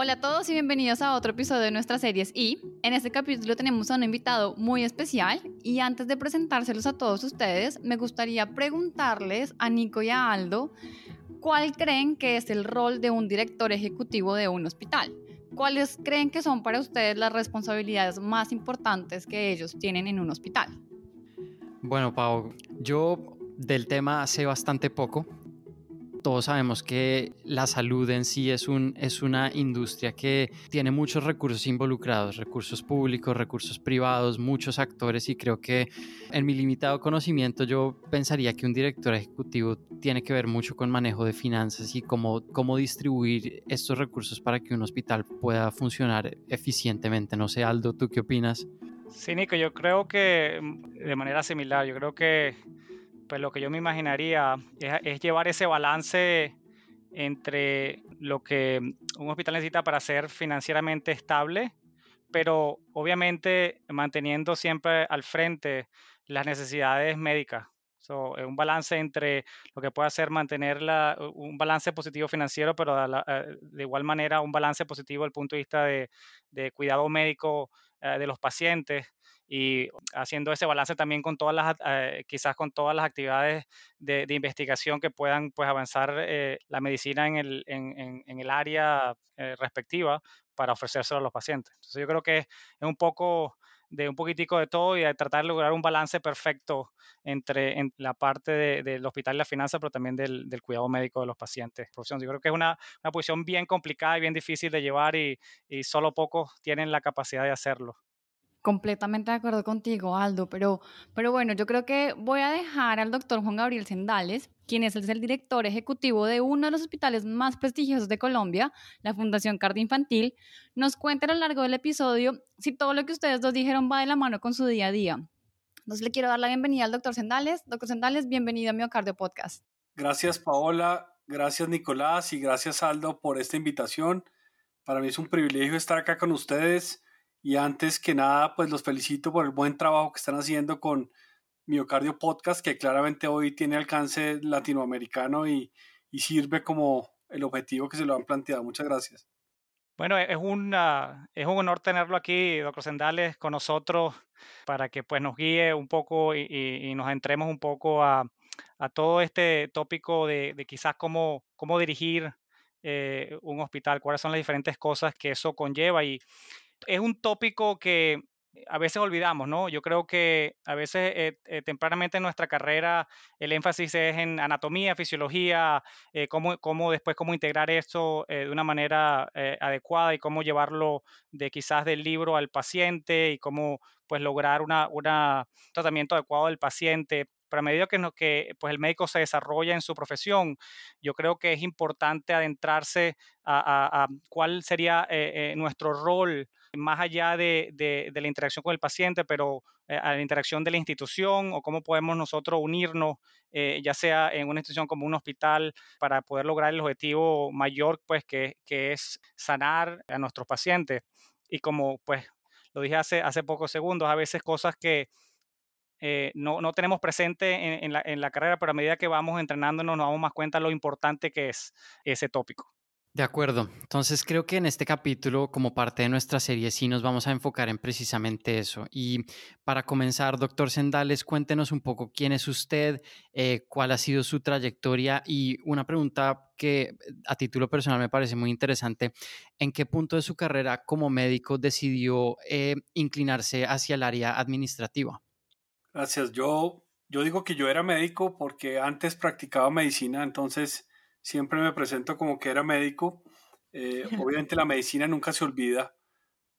Hola a todos y bienvenidos a otro episodio de nuestras series y en este capítulo tenemos a un invitado muy especial y antes de presentárselos a todos ustedes me gustaría preguntarles a Nico y a Aldo cuál creen que es el rol de un director ejecutivo de un hospital. ¿Cuáles creen que son para ustedes las responsabilidades más importantes que ellos tienen en un hospital? Bueno, Pau, yo del tema sé bastante poco todos sabemos que la salud en sí es, un, es una industria que tiene muchos recursos involucrados, recursos públicos, recursos privados, muchos actores y creo que en mi limitado conocimiento yo pensaría que un director ejecutivo tiene que ver mucho con manejo de finanzas y cómo, cómo distribuir estos recursos para que un hospital pueda funcionar eficientemente. No sé, Aldo, ¿tú qué opinas? Sí, Nico, yo creo que de manera similar, yo creo que pues lo que yo me imaginaría es, llevar ese balance entre lo que un hospital necesita para ser financieramente estable, pero obviamente manteniendo siempre al frente las necesidades médicas. un balance entre lo que puede hacer mantener un balance positivo financiero, pero de igual manera un balance positivo desde el punto de vista de, de cuidado médico eh, de los pacientes y haciendo ese balance también con todas las, eh, quizás con todas las actividades de, investigación que puedan pues avanzar eh, la medicina en el, en, en, el área eh, respectiva para ofrecérselo a los pacientes. Entonces yo creo que es un poco de un poquitico de todo y de tratar de lograr un balance perfecto entre en la parte del hospital y la finanza, pero también del, cuidado médico de los pacientes. Yo creo que es una, una posición bien complicada y bien difícil de llevar y, y solo pocos tienen la capacidad de hacerlo. Completamente de acuerdo contigo, Aldo, pero, pero bueno, yo creo que voy a dejar al doctor Juan Gabriel Sendales, quien es el director ejecutivo de uno de los hospitales más prestigiosos de Colombia, la Fundación Cardio Infantil, nos cuente a lo largo del episodio si todo lo que ustedes dos dijeron va de la mano con su día a día. Entonces le quiero dar la bienvenida al doctor Sendales. Doctor Sendales, bienvenido a Miocardio Podcast. Gracias, Paola. Gracias, Nicolás. Y gracias, Aldo, por esta invitación. Para mí es un privilegio estar acá con ustedes y antes que nada, pues los felicito por el buen trabajo que están haciendo con Miocardio Podcast, que claramente hoy tiene alcance latinoamericano y, sirve como el objetivo que se lo han planteado. Muchas gracias. Bueno, es, una, es un honor tenerlo aquí, doctor Sendales, con nosotros para que pues, nos guíe un poco y, nos entremos un poco a, todo este tópico de, quizás cómo, cómo dirigir eh, un hospital, cuáles son las diferentes cosas que eso conlleva. Y es un tópico que a veces olvidamos, ¿no? Yo creo que a veces eh, eh, tempranamente en nuestra carrera el énfasis es en anatomía, fisiología, eh, cómo, después cómo integrar esto de una manera adecuada y cómo llevarlo de quizás del libro al paciente y cómo pues lograr un tratamiento adecuado del paciente pero a medida que, que pues el médico se desarrolla en su profesión, yo creo que es importante adentrarse a, cuál sería eh, eh, nuestro rol más allá de, la interacción con el paciente, pero eh, a la interacción de la institución o cómo podemos nosotros unirnos, ya sea en una institución como un hospital, para poder lograr el objetivo mayor, pues que, que es sanar a nuestros pacientes. Y como pues lo dije hace, hace pocos segundos, a veces cosas que eh, no, tenemos presente en, la, carrera, pero a medida que vamos entrenándonos nos damos más cuenta lo importante que es ese tópico. De acuerdo. Entonces creo que en este capítulo, como parte de nuestra serie, sí nos vamos a enfocar en precisamente eso. Y para comenzar, doctor Sendales, cuéntenos un poco quién es usted, eh, cuál ha sido su trayectoria y una pregunta que a título personal me parece muy interesante. ¿En qué punto de su carrera como médico decidió eh, inclinarse hacia el área administrativa? Gracias. Yo, yo digo que yo era médico porque antes practicaba medicina, entonces siempre me presento como que era médico. Eh, obviamente la medicina nunca se olvida,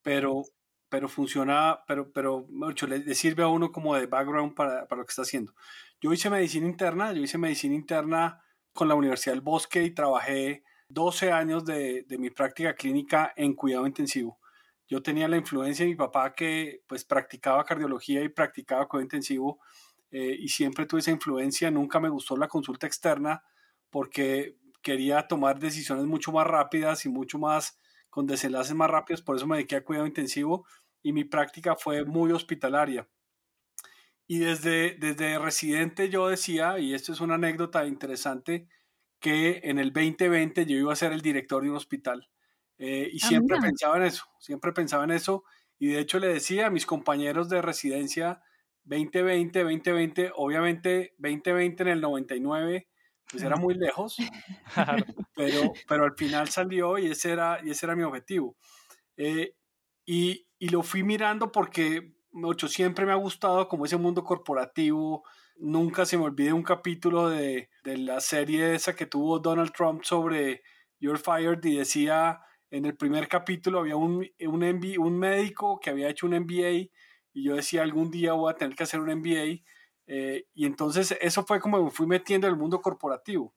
pero, pero funciona, pero, pero mucho, le, sirve a uno como de background para, para, lo que está haciendo. Yo hice medicina interna, yo hice medicina interna con la Universidad del Bosque y trabajé 12 años de, de mi práctica clínica en cuidado intensivo yo tenía la influencia de mi papá que pues practicaba cardiología y practicaba cuidado intensivo eh, y siempre tuve esa influencia. Nunca me gustó la consulta externa porque quería tomar decisiones mucho más rápidas y mucho más con desenlaces más rápidos, por eso me dediqué a cuidado intensivo y mi práctica fue muy hospitalaria. Y desde, desde residente yo decía, y esto es una anécdota interesante, que en el 2020 yo iba a ser el director de un hospital. Eh, y ah, siempre pensaba en eso, siempre pensaba en eso. Y de hecho le decía a mis compañeros de residencia 2020, 2020, obviamente 2020 en el 99, pues era muy lejos, pero, pero al final salió y ese era, y ese era mi objetivo. Eh, y, y, lo fui mirando porque mucho siempre me ha gustado como ese mundo corporativo. Nunca se me olvide un capítulo de, de la serie esa que tuvo Donald Trump sobre You're Fired y decía en el primer capítulo había un, un, un médico que había hecho un MBA y yo decía algún día voy a tener que hacer un MBA eh, y entonces eso fue como me fui metiendo en el mundo corporativo.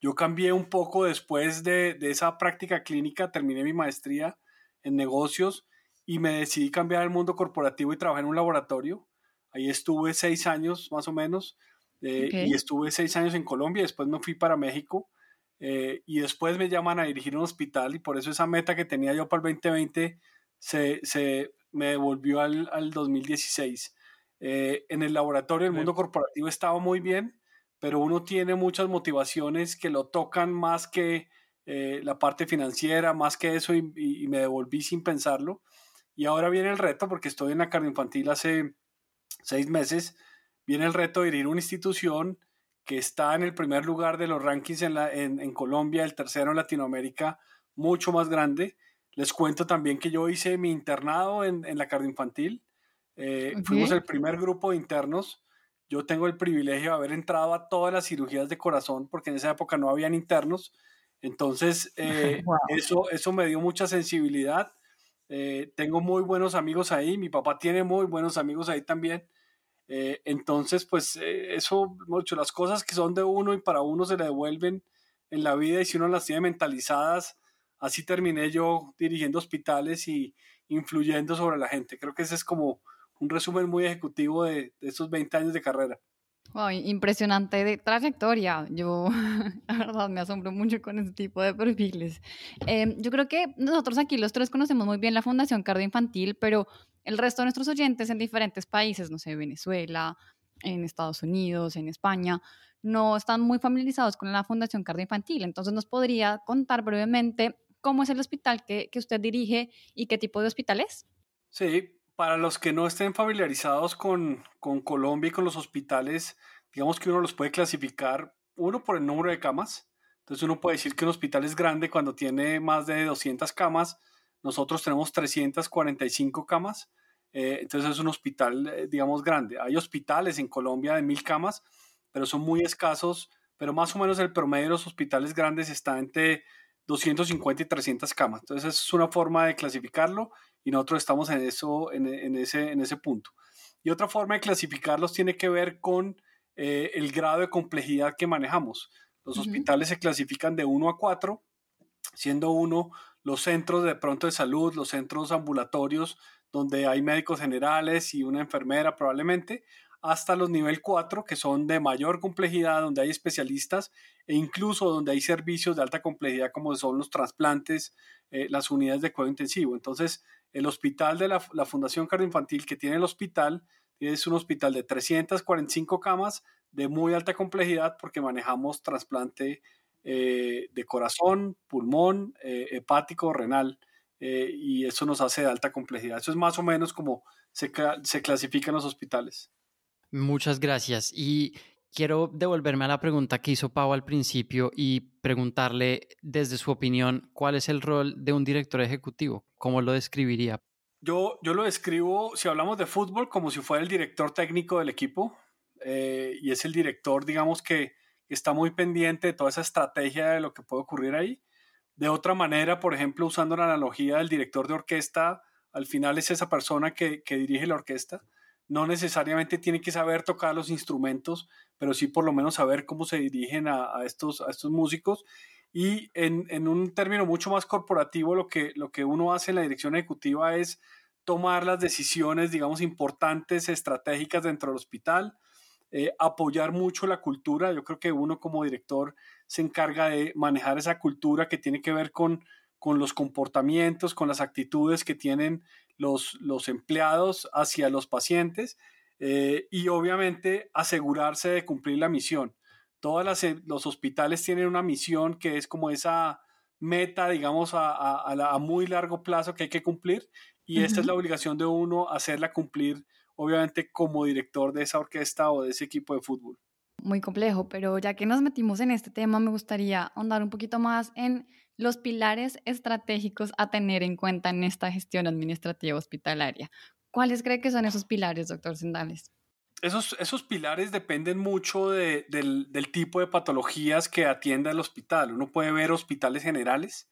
Yo cambié un poco después de, de esa práctica clínica, terminé mi maestría en negocios y me decidí cambiar al mundo corporativo y trabajé en un laboratorio. Ahí estuve seis años más o menos eh, y estuve seis años en Colombia, después me fui para México eh, y después me llaman a dirigir un hospital y por eso esa meta que tenía yo para el 2020 se, se me devolvió al, al 2016. Eh, en el laboratorio el mundo corporativo estaba muy bien, pero uno tiene muchas motivaciones que lo tocan más que eh, la parte financiera, más que eso, y, y, me devolví sin pensarlo. Y ahora viene el reto, porque estoy en la carne infantil hace seis meses, viene el reto de dirigir una institución que está en el primer lugar de los rankings en, la, en, en Colombia, el tercero en Latinoamérica, mucho más grande. Les cuento también que yo hice mi internado en, en la infantil. Eh, Fuimos el primer grupo de internos. Yo tengo el privilegio de haber entrado a todas las cirugías de corazón, porque en esa época no habían internos. Entonces, eh, eso, eso me dio mucha sensibilidad. Eh, tengo muy buenos amigos ahí. Mi papá tiene muy buenos amigos ahí también. Eh, entonces, pues eh, eso, mucho, las cosas que son de uno y para uno se le devuelven en la vida y si uno las tiene mentalizadas, así terminé yo dirigiendo hospitales y influyendo sobre la gente. Creo que ese es como un resumen muy ejecutivo de, de estos 20 años de carrera. Wow, impresionante de trayectoria. Yo, la verdad, me asombro mucho con este tipo de perfiles. Eh, yo creo que nosotros aquí los tres conocemos muy bien la Fundación Cardio Infantil, pero el resto de nuestros oyentes en diferentes países, no sé, Venezuela, en Estados Unidos, en España, no están muy familiarizados con la Fundación Cardio Infantil. Entonces, ¿nos podría contar brevemente cómo es el hospital que, que usted dirige y qué tipo de hospital es? Sí, para los que no estén familiarizados con, Colombia y con los hospitales, digamos que uno los puede clasificar, uno por el número de camas. Entonces uno puede decir que un hospital es grande cuando tiene más de 200 camas. Nosotros tenemos 345 camas. Eh, entonces es un hospital, eh, digamos, grande. Hay hospitales en Colombia de mil camas, pero son muy escasos. Pero más o menos el promedio de los hospitales grandes está entre 250 y 300 camas. Entonces es una forma de clasificarlo y nosotros estamos en, eso, en, en, ese, en ese punto. Y otra forma de clasificarlos tiene que ver con eh, el grado de complejidad que manejamos. Los hospitales se clasifican de 1 a 4, siendo uno los centros de pronto de salud, los centros ambulatorios, donde hay médicos generales y una enfermera probablemente, hasta los nivel 4, que son de mayor complejidad, donde hay especialistas e incluso donde hay servicios de alta complejidad como son los trasplantes, eh, las unidades de cuidado intensivo. Entonces, el hospital de la, la Fundación Cardioinfantil que tiene el hospital es un hospital de 345 camas de muy alta complejidad porque manejamos trasplante eh, de corazón, pulmón, eh, hepático, renal. y eso nos hace de alta complejidad. Eso es más o menos como se, se clasifican los hospitales. Muchas gracias. Y quiero devolverme a la pregunta que hizo Pau al principio y preguntarle desde su opinión cuál es el rol de un director ejecutivo, cómo lo describiría. Yo, yo lo describo, si hablamos de fútbol, como si fuera el director técnico del equipo eh, y es el director, digamos, que está muy pendiente de toda esa estrategia de lo que puede ocurrir ahí. De otra manera, por ejemplo, usando la analogía del director de orquesta, al final es esa persona que, que dirige la orquesta no necesariamente tiene que saber tocar los instrumentos, pero sí por lo menos saber cómo se dirigen a, estos, a estos músicos. Y en, un término mucho más corporativo, lo que, lo que uno hace en la dirección ejecutiva es tomar las decisiones, digamos, importantes, estratégicas dentro del hospital, eh, apoyar mucho la cultura. Yo creo que uno como director se encarga de manejar esa cultura que tiene que ver con, con los comportamientos, con las actitudes que tienen los, los empleados hacia los pacientes eh, y obviamente asegurarse de cumplir la misión. Todos eh, los hospitales tienen una misión que es como esa meta, digamos, a, muy largo plazo que hay que cumplir y esta es la obligación de uno hacerla cumplir, obviamente, como director de esa orquesta o de ese equipo de fútbol. Muy complejo, pero ya que nos metimos en este tema, me gustaría ahondar un poquito más en los pilares estratégicos a tener en cuenta en esta gestión administrativa hospitalaria. ¿Cuáles cree que son esos pilares, doctor Sendales? Esos, esos pilares dependen mucho del, del, tipo de patologías que atienda el hospital. Uno puede ver hospitales generales,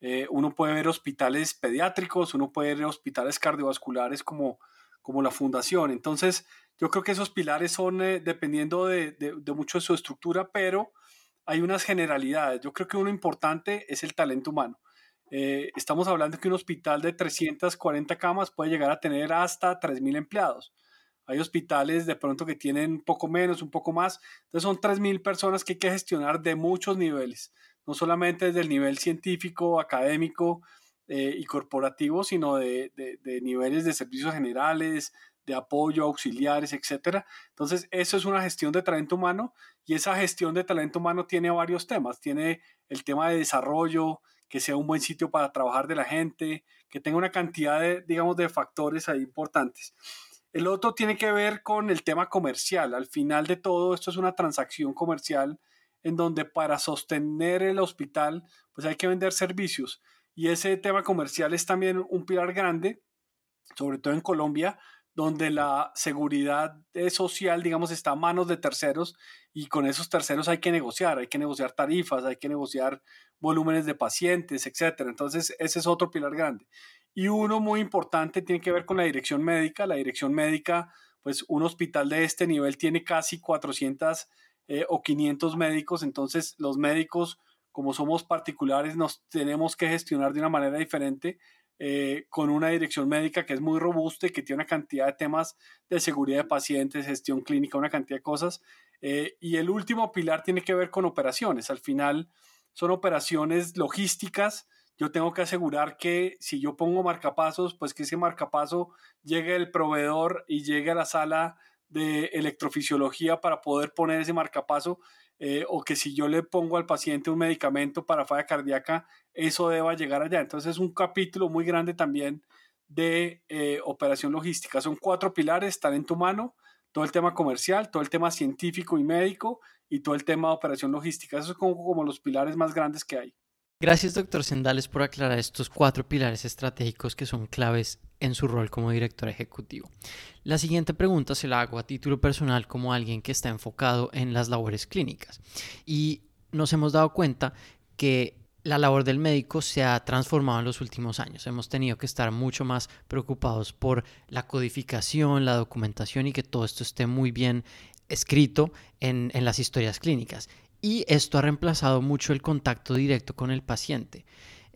eh, uno puede ver hospitales pediátricos, uno puede ver hospitales cardiovasculares como, como la fundación. Entonces, yo creo que esos pilares son eh, dependiendo de, de, de, mucho de su estructura, pero hay unas generalidades. Yo creo que uno importante es el talento humano. Eh, estamos hablando que un hospital de 340 camas puede llegar a tener hasta 3.000 empleados. Hay hospitales de pronto que tienen un poco menos, un poco más. Entonces son 3.000 personas que hay que gestionar de muchos niveles, no solamente desde el nivel científico, académico eh, y corporativo, sino de, de, niveles de servicios generales, de apoyo, auxiliares, etc. Entonces eso es una gestión de talento humano y esa gestión de talento humano tiene varios temas. Tiene el tema de desarrollo, que sea un buen sitio para trabajar de la gente, que tenga una cantidad de, digamos, de factores ahí importantes. El otro tiene que ver con el tema comercial. Al final de todo, esto es una transacción comercial en donde para sostener el hospital, pues hay que vender servicios. Y ese tema comercial es también un pilar grande, sobre todo en Colombia, donde la seguridad social, digamos, está a manos de terceros y con esos terceros hay que negociar, hay que negociar tarifas, hay que negociar volúmenes de pacientes, etcétera. Entonces, ese es otro pilar grande. Y uno muy importante tiene que ver con la dirección médica. La dirección médica, pues un hospital de este nivel tiene casi 400 eh, o 500 médicos, entonces los médicos, como somos particulares, nos tenemos que gestionar de una manera diferente eh, con una dirección médica que es muy robusta y que tiene una cantidad de temas de seguridad de pacientes, gestión clínica, una cantidad de cosas. Eh, y el último pilar tiene que ver con operaciones. Al final son operaciones logísticas. Yo tengo que asegurar que si yo pongo marcapasos, pues que ese marcapaso llegue el proveedor y llegue a la sala de electrofisiología para poder poner ese marcapaso eh, o que si yo le pongo al paciente un medicamento para falla cardíaca, eso deba llegar allá. Entonces es un capítulo muy grande también de eh, operación logística. Son cuatro pilares, talento humano, todo el tema comercial, todo el tema científico y médico y todo el tema de operación logística. Esos son como los pilares más grandes que hay. Gracias, doctor Sendales, por aclarar estos cuatro pilares estratégicos que son claves en su rol como director ejecutivo. La siguiente pregunta se la hago a título personal como alguien que está enfocado en las labores clínicas. Y nos hemos dado cuenta que la labor del médico se ha transformado en los últimos años. Hemos tenido que estar mucho más preocupados por la codificación, la documentación y que todo esto esté muy bien escrito en, en las historias clínicas y esto ha reemplazado mucho el contacto directo con el paciente.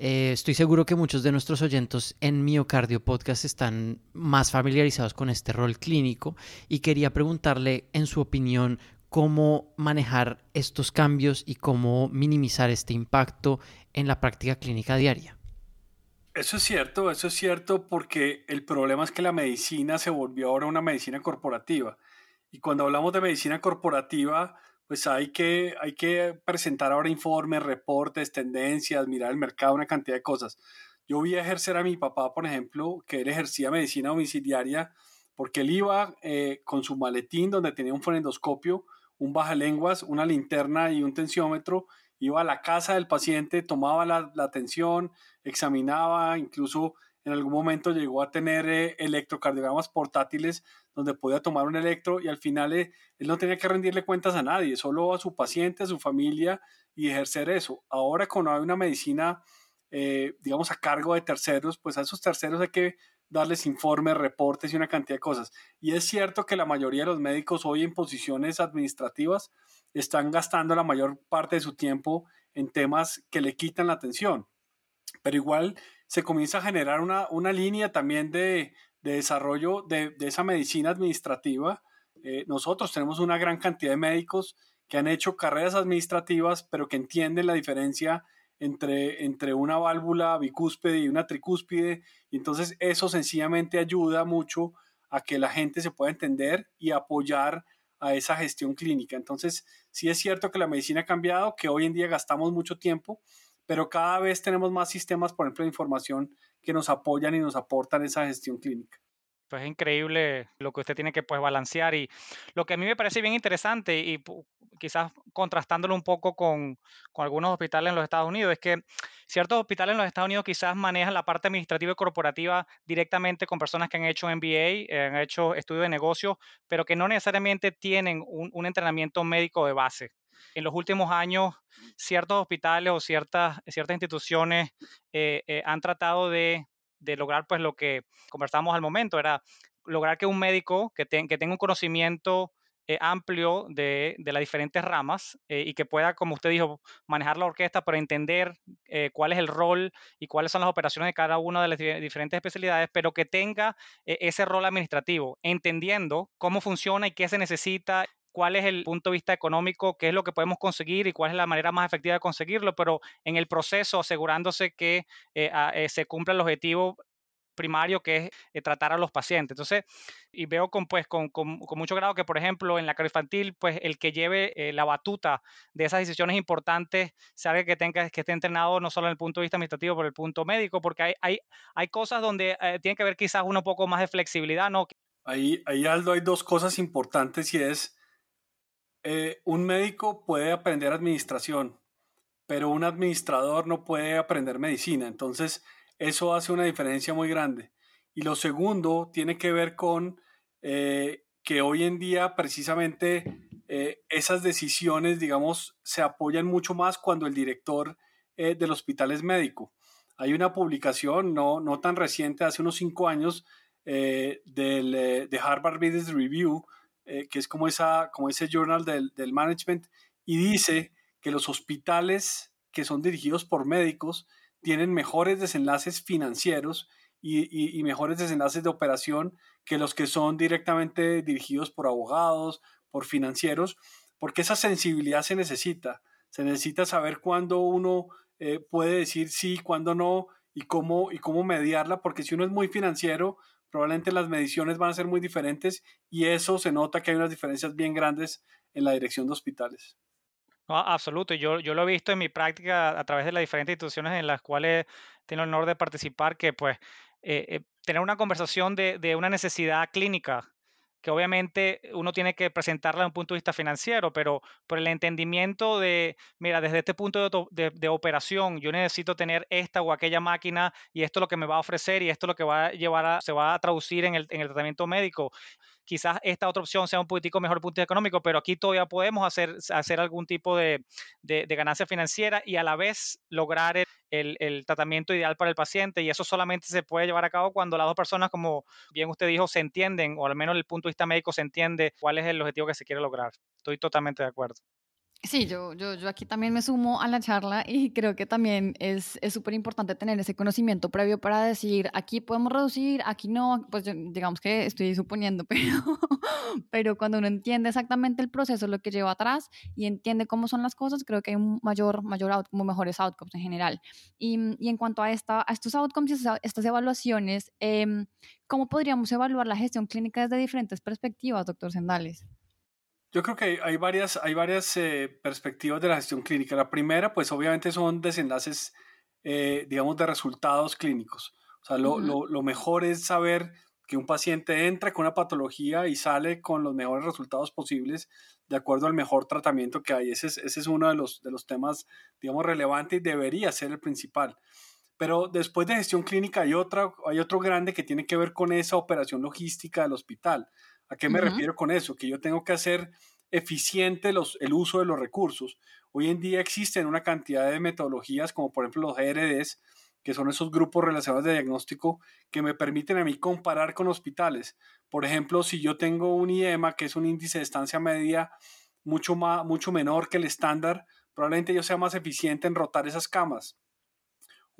Eh, estoy seguro que muchos de nuestros oyentes en Miocardio Podcast están más familiarizados con este rol clínico y quería preguntarle, en su opinión, cómo manejar estos cambios y cómo minimizar este impacto en la práctica clínica diaria. Eso es cierto, eso es cierto porque el problema es que la medicina se volvió ahora una medicina corporativa. Y cuando hablamos de medicina corporativa, pues hay que, hay que presentar ahora informes, reportes, tendencias, mirar el mercado, una cantidad de cosas. Yo vi ejercer a mi papá, por ejemplo, que él ejercía medicina domiciliaria porque él iba eh, con su maletín donde tenía un fonendoscopio, un bajalenguas, una linterna y un tensiómetro, iba a la casa del paciente, tomaba la, la tensión, examinaba, incluso en algún momento llegó a tener eh, electrocardiogramas portátiles donde podía tomar un electro y al final eh, él no tenía que rendirle cuentas a nadie, solo a su paciente, a su familia y ejercer eso. Ahora cuando hay una medicina, eh, digamos, a cargo de terceros, pues a esos terceros hay que darles informes, reportes y una cantidad de cosas. Y es cierto que la mayoría de los médicos hoy en posiciones administrativas están gastando la mayor parte de su tiempo en temas que le quitan la atención. Pero igual se comienza a generar una, una línea también de, de desarrollo de, de, esa medicina administrativa. Eh, nosotros tenemos una gran cantidad de médicos que han hecho carreras administrativas, pero que entienden la diferencia entre, entre una válvula bicúspide y una tricúspide. Y entonces eso sencillamente ayuda mucho a que la gente se pueda entender y apoyar a esa gestión clínica. Entonces, sí es cierto que la medicina ha cambiado, que hoy en día gastamos mucho tiempo, pero cada vez tenemos más sistemas, por ejemplo, de información que nos apoyan y nos aportan esa gestión clínica pues es increíble lo que usted tiene que pues balancear y lo que a mí me parece bien interesante y quizás contrastándolo un poco con, con, algunos hospitales en los Estados Unidos es que ciertos hospitales en los Estados Unidos quizás manejan la parte administrativa y corporativa directamente con personas que han hecho MBA, eh, han hecho estudio de negocios, pero que no necesariamente tienen un, un entrenamiento médico de base. En los últimos años, ciertos hospitales o ciertas, ciertas instituciones eh, eh, han tratado de de lograr pues lo que conversamos al momento, era lograr que un médico que, que tenga un conocimiento eh, amplio de, de, las diferentes ramas eh, y que pueda, como usted dijo, manejar la orquesta para entender eh, cuál es el rol y cuáles son las operaciones de cada una de las diferentes especialidades, pero que tenga ese rol administrativo, entendiendo cómo funciona y qué se necesita cuál es el punto de vista económico, qué es lo que podemos conseguir y cuál es la manera más efectiva de conseguirlo, pero en el proceso asegurándose que eh, eh, se cumpla el objetivo primario que es eh, tratar a los pacientes. Entonces, y veo con, pues, con, con, mucho grado que, por ejemplo, en la infantil, pues el que lleve la batuta de esas decisiones importantes, sabe que, tenga, que esté entrenado no solo en el punto de vista administrativo, pero el punto médico, porque hay, hay, hay cosas donde tiene que haber quizás un poco más de flexibilidad, ¿no? Ahí, ahí, Aldo, hay dos cosas importantes y es eh, un médico puede aprender administración, pero un administrador no puede aprender medicina. Entonces, eso hace una diferencia muy grande. Y lo segundo tiene que ver con eh, que hoy en día precisamente eh, esas decisiones, digamos, se apoyan mucho más cuando el director del hospital es médico. Hay una publicación no, no tan reciente, hace unos cinco años, del, de Harvard Business Review, eh, que es como, esa, como ese journal del, del management, y dice que los hospitales que son dirigidos por médicos tienen mejores desenlaces financieros y, y, mejores desenlaces de operación que los que son directamente dirigidos por abogados, por financieros, porque esa sensibilidad se necesita. Se necesita saber cuándo uno eh, puede decir sí, cuándo no y cómo, y cómo mediarla, porque si uno es muy financiero, probablemente las mediciones van a ser muy diferentes y eso se nota que hay unas diferencias bien grandes en la dirección de hospitales. No, absoluto. Yo, yo lo he visto en mi práctica a través de las diferentes instituciones en las cuales tengo el honor de participar, que pues eh, eh, tener una conversación de, de, una necesidad clínica que obviamente uno tiene que presentarla desde un punto de vista financiero, pero por el entendimiento de, mira, desde este punto de, operación, yo necesito tener esta o aquella máquina y esto es lo que me va a ofrecer y esto es lo que va a llevar a, se va a traducir en el, en el tratamiento médico quizás esta otra opción sea un poquitico mejor punto económico, pero aquí todavía podemos hacer, hacer algún tipo de, de, ganancia financiera y a la vez lograr el, el, tratamiento ideal para el paciente. Y eso solamente se puede llevar a cabo cuando las dos personas, como bien usted dijo, se entienden, o al menos el punto de vista médico se entiende cuál es el objetivo que se quiere lograr. Estoy totalmente de acuerdo. Sí, yo, yo, yo aquí también me sumo a la charla y creo que también es súper importante tener ese conocimiento previo para decir, aquí podemos reducir, aquí no, pues digamos que estoy suponiendo, pero, pero cuando uno entiende exactamente el proceso, lo que lleva atrás y entiende cómo son las cosas, creo que hay un mayor, mayor mejores outcomes en general. Y, y en cuanto a, esta, a estos outcomes y estas evaluaciones, eh, ¿cómo podríamos evaluar la gestión clínica desde diferentes perspectivas, doctor Sendales? Yo creo que hay varias, hay varias eh, perspectivas de la gestión clínica. La primera, pues obviamente son desenlaces, eh, digamos, de resultados clínicos. O sea, lo, lo, lo, mejor es saber que un paciente entra con una patología y sale con los mejores resultados posibles de acuerdo al mejor tratamiento que hay. Ese es, ese es uno de los, de los temas, digamos, relevantes y debería ser el principal. Pero después de gestión clínica hay, otra, hay otro grande que tiene que ver con esa operación logística del hospital. ¿A qué me refiero con eso? Que yo tengo que hacer eficiente los, el uso de los recursos. Hoy en día existen una cantidad de metodologías, como por ejemplo los GRDs, que son esos grupos relacionados de diagnóstico que me permiten a mí comparar con hospitales. Por ejemplo, si yo tengo un IEMA, que es un índice de estancia media mucho, más, mucho menor que el estándar, probablemente yo sea más eficiente en rotar esas camas.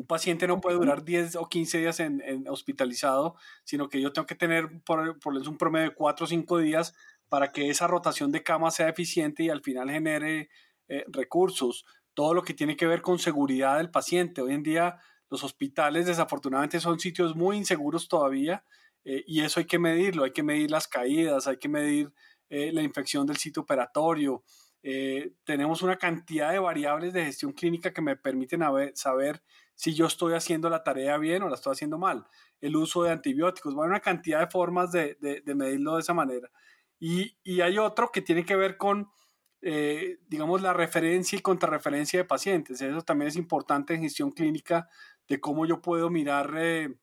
Un paciente no puede durar 10 o 15 días en, hospitalizado, sino que yo tengo que tener por, por un promedio de 4 o 5 días para que esa rotación de camas sea eficiente y al final genere eh, recursos. Todo lo que tiene que ver con seguridad del paciente. Hoy en día los hospitales desafortunadamente son sitios muy inseguros todavía eh, y eso hay que medirlo. Hay que medir las caídas, hay que medir eh, la infección del sitio operatorio, Eh, tenemos una cantidad de variables de gestión clínica que me permiten saber si yo estoy haciendo la tarea bien o la estoy haciendo mal. El uso de antibióticos, bueno, una cantidad de formas de, de, medirlo de esa manera. Y, y, hay otro que tiene que ver con, eh, digamos, la referencia y contrarreferencia de pacientes. Eso también es importante en gestión clínica de cómo yo puedo mirar eh,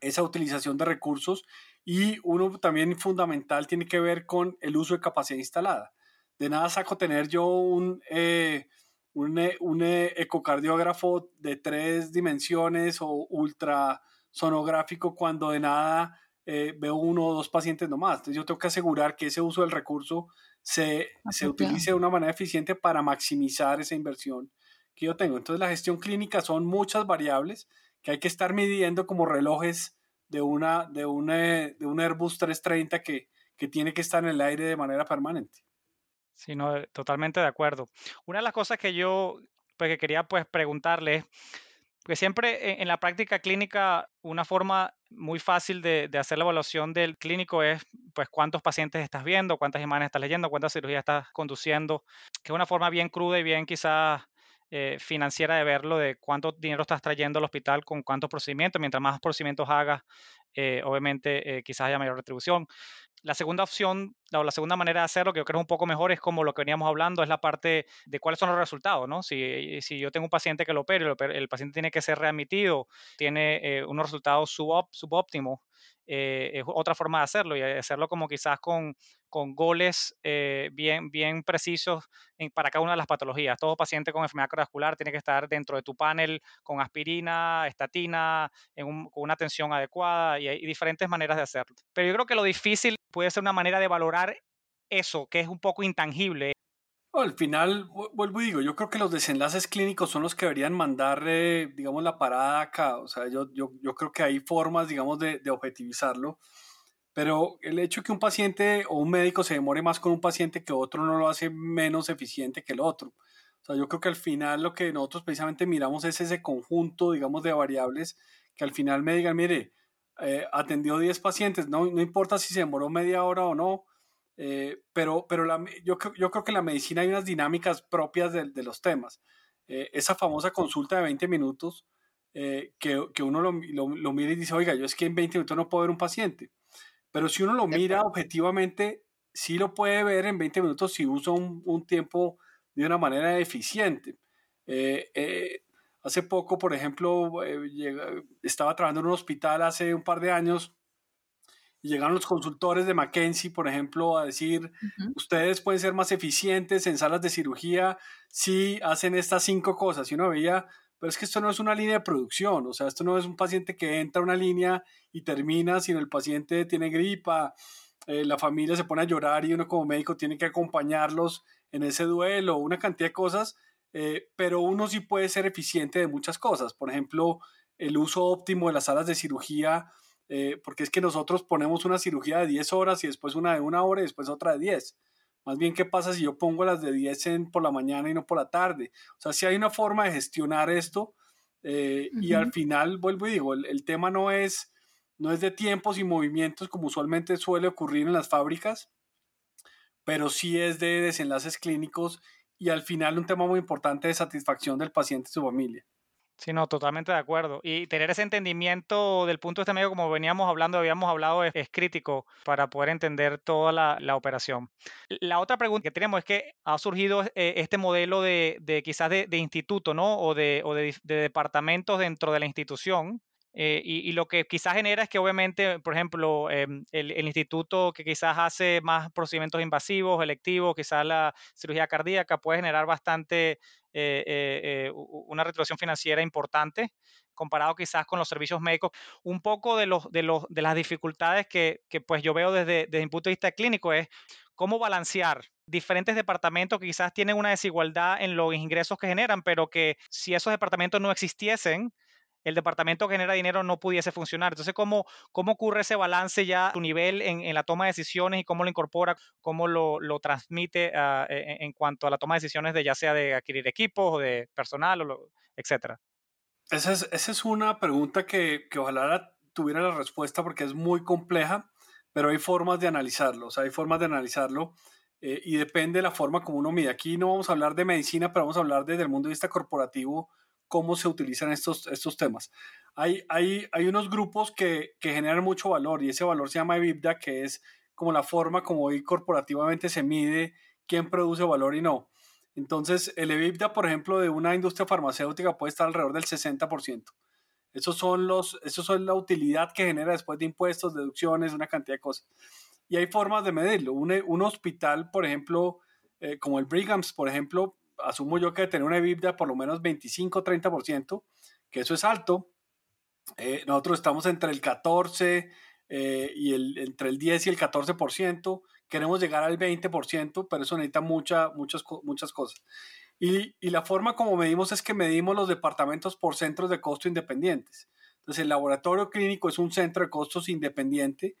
esa utilización de recursos. Y uno también fundamental tiene que ver con el uso de capacidad instalada de nada saco tener yo un, eh, un, eh, un, eh, ecocardiógrafo de tres dimensiones o ultrasonográfico cuando de nada veo uno o dos pacientes nomás. Entonces yo tengo que asegurar que ese uso del recurso se, se utilice de una manera eficiente para maximizar esa inversión que yo tengo. Entonces la gestión clínica son muchas variables que hay que estar midiendo como relojes de, una, de, un, de un Airbus 330 que, que tiene que estar en el aire de manera permanente. Sí, no, eh, totalmente de acuerdo. Una de las cosas que yo pues, que quería pues, preguntarle, que siempre e, en, la práctica clínica una forma muy fácil de, hacer la evaluación del clínico es pues cuántos pacientes estás viendo, cuántas imágenes estás leyendo, cuántas cirugías estás conduciendo, que es una forma bien cruda y bien quizás eh, financiera de verlo, de cuánto dinero estás trayendo al hospital con cuántos procedimientos. Mientras más procedimientos hagas, eh, obviamente quizás haya mayor retribución. La segunda opción o la segunda manera de hacerlo, que yo creo es un poco mejor, es como lo que veníamos hablando, es la parte de cuáles son los resultados, ¿no? Si, si yo tengo un paciente que lo opere, el paciente tiene que ser readmitido, tiene eh, unos resultados subóptimos, eh, es otra forma de hacerlo y hacerlo como quizás con, con goles eh, bien, bien precisos para cada una de las patologías. Todo paciente con enfermedad cardiovascular tiene que estar dentro de tu panel con aspirina, estatina, con una atención adecuada y hay diferentes maneras de hacerlo. Pero yo creo que lo difícil puede ser una manera de valorar eso, que es un poco intangible al final, vuelvo y digo, yo creo que los desenlaces clínicos son los que deberían mandar, eh, digamos, la parada acá. O sea, yo, yo, yo creo que hay formas, digamos, de, de, objetivizarlo. Pero el hecho que un paciente o un médico se demore más con un paciente que otro no lo hace menos eficiente que el otro. O sea, yo creo que al final lo que nosotros precisamente miramos es ese conjunto, digamos, de variables que al final me digan, mire, eh, atendió 10 pacientes, no, no importa si se demoró media hora o no, eh, pero pero la, yo, yo, creo que en la medicina hay unas dinámicas propias de, de los temas. Eh, esa famosa consulta de 20 minutos, eh, que, que, uno lo, lo, mira y dice, oiga, yo es que en 20 minutos no puedo ver un paciente. Pero si uno lo mira objetivamente, sí lo puede ver en 20 minutos si usa un, un tiempo de una manera eficiente. Hace poco, por ejemplo, estaba trabajando en un hospital hace un par de años y llegaron los consultores de McKenzie, por ejemplo, a decir, ustedes pueden ser más eficientes en salas de cirugía si hacen estas cinco cosas. Y uno veía, pero es que esto no es una línea de producción, o sea, esto no es un paciente que entra a una línea y termina, sino el paciente tiene gripa, eh, la familia se pone a llorar y uno como médico tiene que acompañarlos en ese duelo, una cantidad de cosas, eh, pero uno sí puede ser eficiente de muchas cosas. Por ejemplo, el uso óptimo de las salas de cirugía eh, porque es que nosotros ponemos una cirugía de 10 horas y después una de una hora y después otra de 10. Más bien, ¿qué pasa si yo pongo las de 10 en, por la mañana y no por la tarde? O sea, si hay una forma de gestionar esto eh, y al final, vuelvo y digo, el, tema no es, no es de tiempos y movimientos como usualmente suele ocurrir en las fábricas, pero sí es de desenlaces clínicos y al final un tema muy importante de satisfacción del paciente y su familia. Sí, no, totalmente de acuerdo. Y tener ese entendimiento del punto de este medio, como veníamos hablando, habíamos hablado, es, crítico para poder entender toda la, operación. La otra pregunta que tenemos es que ha surgido eh, este modelo de, quizás de, instituto, ¿no? O, de, o de, departamentos dentro de la institución. Eh, y, lo que quizás genera es que obviamente, por ejemplo, em, el, el, instituto que quizás hace más procedimientos invasivos, electivos, quizás la cirugía cardíaca puede generar bastante eh, eh, eh, una retribución financiera importante comparado quizás con los servicios médicos. Un poco de, los, de, los, de las dificultades que, que, pues yo veo desde, desde mi punto de vista clínico es cómo balancear diferentes departamentos que quizás tienen una desigualdad en los ingresos que generan, pero que si esos departamentos no existiesen, el departamento genera dinero no pudiese funcionar. Entonces, ¿cómo, cómo ocurre ese balance ya a tu nivel en, la toma de decisiones y cómo lo incorpora, cómo lo, transmite ah, e, e, en, cuanto a la toma de decisiones de ya sea de adquirir equipos o de personal, o etcétera? Esa es, esa es una pregunta que, que ojalá tuviera la respuesta porque es muy compleja, pero hay formas de analizarlo, o sea, hay formas de analizarlo. eh, y depende de la forma como uno mide. Aquí no vamos a hablar de medicina, pero vamos a hablar desde el mundo de vista corporativo cómo se utilizan estos, estos temas. Hay, hay, hay unos grupos que, que, generan mucho valor y ese valor se llama EBITDA, que es como la forma como hoy corporativamente se mide quién produce valor y no. Entonces, el EBITDA, por ejemplo, de una industria farmacéutica puede estar alrededor del 60%. Esos son los, eso son la utilidad que genera después de impuestos, deducciones, una cantidad de cosas. Y hay formas de medirlo. Un, un hospital, por ejemplo, eh, como el Brigham's, por ejemplo, asumo yo que tener una EBITDA por lo menos 25-30%, que eso es alto. Eh, nosotros estamos entre el 14 eh, y el, entre el 10 y el 14%. Queremos llegar al 20%, pero eso necesita mucha, muchas, muchas cosas. Y, y, la forma como medimos es que medimos los departamentos por centros de costo independientes. Entonces, el laboratorio clínico es un centro de costos independiente,